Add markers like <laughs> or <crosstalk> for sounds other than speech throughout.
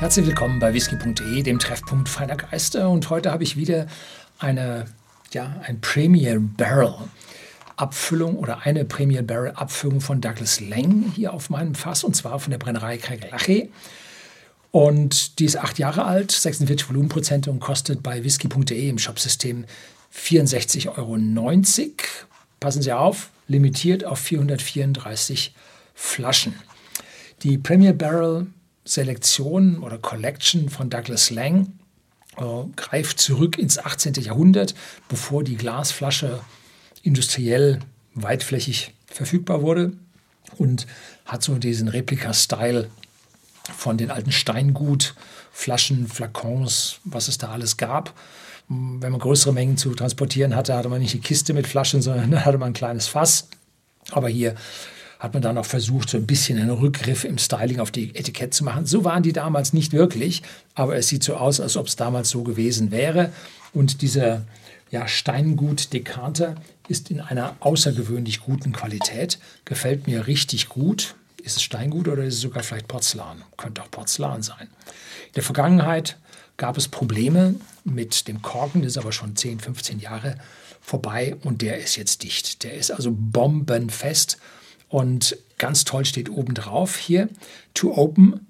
Herzlich willkommen bei whisky.de, dem Treffpunkt feiner Geister. Und heute habe ich wieder eine, ja, ein Premier Barrel Abfüllung oder eine Premier Barrel Abfüllung von Douglas Lang hier auf meinem Fass und zwar von der Brennerei Kregelache. Und die ist acht Jahre alt, 46 Volumenprozente und kostet bei whisky.de im Shopsystem 64,90 Euro. Passen Sie auf, limitiert auf 434 Flaschen. Die Premier Barrel Selektion oder Collection von Douglas Lang äh, greift zurück ins 18. Jahrhundert, bevor die Glasflasche industriell weitflächig verfügbar wurde und hat so diesen Replika-Style von den alten Steingutflaschen, Flakons, was es da alles gab. Wenn man größere Mengen zu transportieren hatte, hatte man nicht eine Kiste mit Flaschen, sondern <laughs> hatte man ein kleines Fass. Aber hier hat man dann auch versucht, so ein bisschen einen Rückgriff im Styling auf die Etikett zu machen. So waren die damals nicht wirklich, aber es sieht so aus, als ob es damals so gewesen wäre. Und dieser ja, Steingut-Dekanter ist in einer außergewöhnlich guten Qualität. Gefällt mir richtig gut. Ist es Steingut oder ist es sogar vielleicht Porzellan? Könnte auch Porzellan sein. In der Vergangenheit gab es Probleme mit dem Korken, das ist aber schon 10, 15 Jahre vorbei und der ist jetzt dicht. Der ist also bombenfest und ganz toll steht oben drauf hier, to open,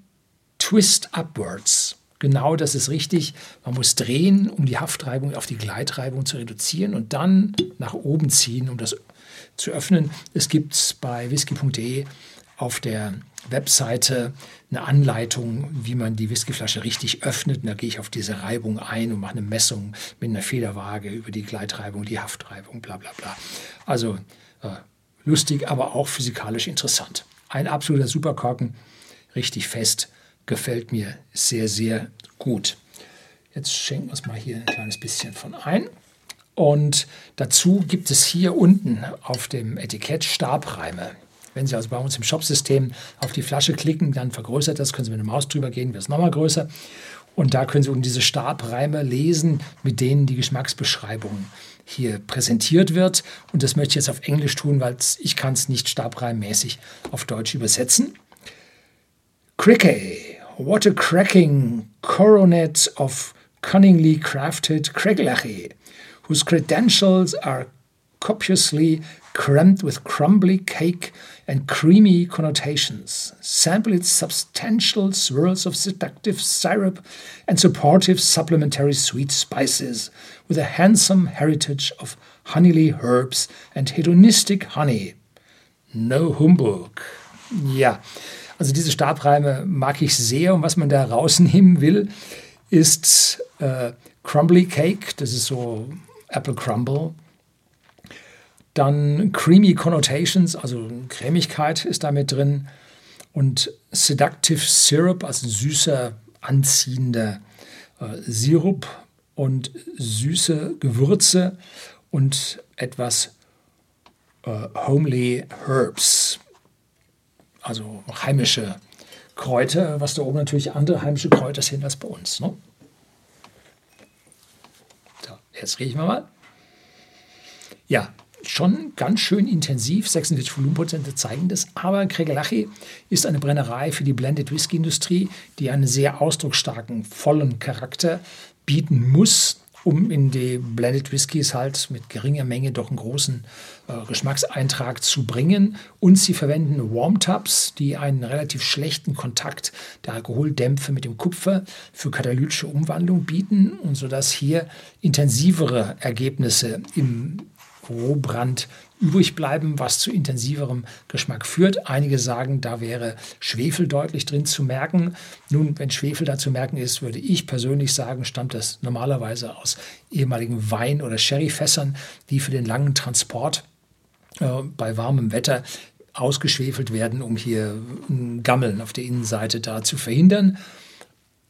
twist upwards. Genau das ist richtig. Man muss drehen, um die Haftreibung auf die Gleitreibung zu reduzieren und dann nach oben ziehen, um das zu öffnen. Es gibt bei whisky.de auf der Webseite eine Anleitung, wie man die Whiskyflasche richtig öffnet. Und da gehe ich auf diese Reibung ein und mache eine Messung mit einer Federwaage über die Gleitreibung, die Haftreibung, bla bla bla. Also äh, lustig, aber auch physikalisch interessant. Ein absoluter Superkorken, richtig fest, gefällt mir sehr, sehr gut. Jetzt schenken wir uns mal hier ein kleines bisschen von ein. Und dazu gibt es hier unten auf dem Etikett Stabreime. Wenn Sie also bei uns im Shopsystem auf die Flasche klicken, dann vergrößert das, können Sie mit der Maus drüber gehen, wird es nochmal größer. Und da können Sie unten diese Stabreime lesen, mit denen die Geschmacksbeschreibung hier präsentiert wird. Und das möchte ich jetzt auf Englisch tun, weil ich kann es nicht stabreimmäßig auf Deutsch übersetzen. Crickey, what a cracking coronet of cunningly crafted Craiglachie, whose credentials are copiously crammed with crumbly cake and creamy connotations. Sample its substantial swirls of seductive syrup and supportive supplementary sweet spices, with a handsome heritage of honeyly herbs and hedonistic honey. No humbug. Ja, also diese Stabreime mag ich sehr und was man da rausnehmen will, ist äh, Crumbly Cake, das ist so Apple Crumble dann Creamy Connotations, also Cremigkeit ist damit drin. Und Seductive Syrup, also süßer, anziehender äh, Sirup und süße Gewürze und etwas äh, homely Herbs, also heimische Kräuter, was da oben natürlich andere heimische Kräuter sind als bei uns. Ne? So, jetzt riechen wir mal. Ja, schon ganz schön intensiv. 46 Volumenprozente zeigen das. Aber Kregelachi ist eine Brennerei für die Blended Whisky Industrie, die einen sehr ausdrucksstarken, vollen Charakter bieten muss, um in die Blended Whiskys halt mit geringer Menge doch einen großen äh, Geschmackseintrag zu bringen. Und sie verwenden Warm Tubs, die einen relativ schlechten Kontakt der Alkoholdämpfe mit dem Kupfer für katalytische Umwandlung bieten und sodass hier intensivere Ergebnisse im Rohbrand übrig bleiben, was zu intensiverem Geschmack führt. Einige sagen, da wäre Schwefel deutlich drin zu merken. Nun, wenn Schwefel da zu merken ist, würde ich persönlich sagen, stammt das normalerweise aus ehemaligen Wein- oder Sherryfässern, die für den langen Transport äh, bei warmem Wetter ausgeschwefelt werden, um hier ein Gammeln auf der Innenseite da zu verhindern.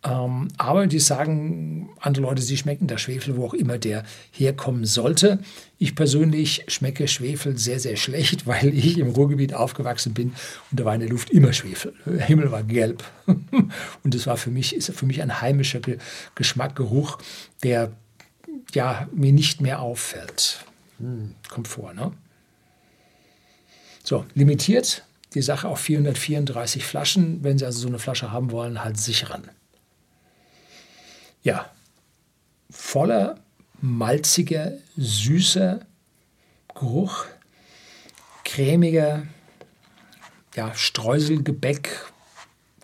Ähm, aber die sagen, andere Leute, sie schmecken der Schwefel, wo auch immer der herkommen sollte. Ich persönlich schmecke Schwefel sehr, sehr schlecht, <laughs> weil ich im Ruhrgebiet aufgewachsen bin und da war in der Luft immer Schwefel. Der Himmel war gelb. <laughs> Und das war für mich, ist für mich ein heimischer Geschmack, Geruch, der ja, mir nicht mehr auffällt. Hm, kommt vor, ne? So, limitiert die Sache auf 434 Flaschen. Wenn Sie also so eine Flasche haben wollen, halten Sie sich ran. Ja, voller, malziger, süßer Geruch, cremiger, ja, Streuselgebäck,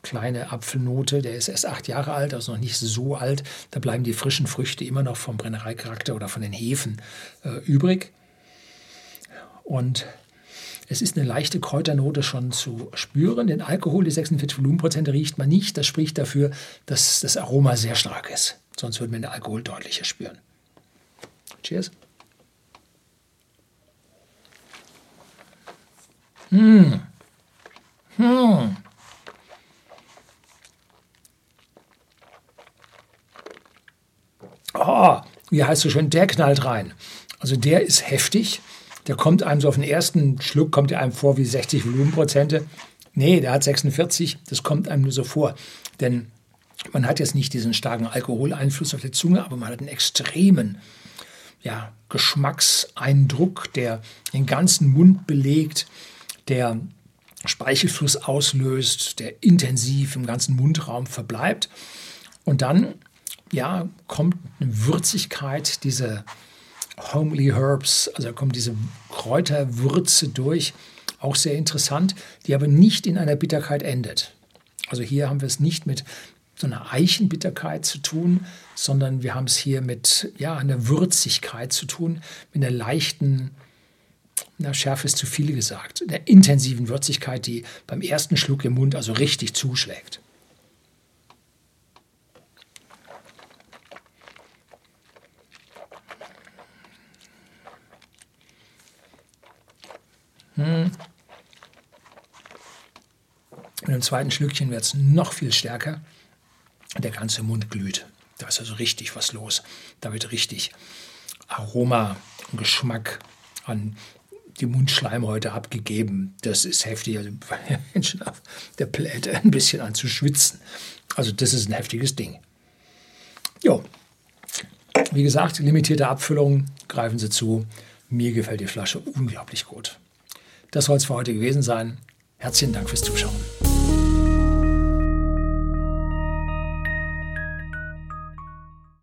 kleine Apfelnote, der ist erst acht Jahre alt, also noch nicht so alt. Da bleiben die frischen Früchte immer noch vom Brennereicharakter oder von den Hefen äh, übrig. Und es ist eine leichte Kräuternote schon zu spüren. Den Alkohol, die 46 Volumenprozent, riecht man nicht. Das spricht dafür, dass das Aroma sehr stark ist. Sonst würden wir den Alkohol deutlicher spüren. Cheers. Hm. Hm. Oh, wie heißt so schön, der knallt rein. Also der ist heftig. Der kommt einem so auf den ersten Schluck, kommt er einem vor wie 60 Volumenprozente. Nee, der hat 46, das kommt einem nur so vor. Denn man hat jetzt nicht diesen starken Alkoholeinfluss auf der Zunge, aber man hat einen extremen ja, Geschmackseindruck, der den ganzen Mund belegt, der Speichelfluss auslöst, der intensiv im ganzen Mundraum verbleibt. Und dann ja, kommt eine Würzigkeit, diese Homely Herbs, also da kommt diese Kräuterwürze durch, auch sehr interessant, die aber nicht in einer Bitterkeit endet. Also hier haben wir es nicht mit so einer Eichenbitterkeit zu tun, sondern wir haben es hier mit ja, einer Würzigkeit zu tun, mit einer leichten, na, Schärfe ist zu viel gesagt, der intensiven Würzigkeit, die beim ersten Schluck im Mund also richtig zuschlägt. Hm. Und im zweiten Schlückchen wird es noch viel stärker. Der ganze Mund glüht. Da ist also richtig was los. Da wird richtig Aroma und Geschmack an die Mundschleimhäute abgegeben. Das ist heftig. Also <laughs> Menschen auf der Pläte ein bisschen an zu schwitzen. Also das ist ein heftiges Ding. Jo. Wie gesagt, limitierte Abfüllung, greifen Sie zu. Mir gefällt die Flasche unglaublich gut. Das soll es für heute gewesen sein. Herzlichen Dank fürs Zuschauen.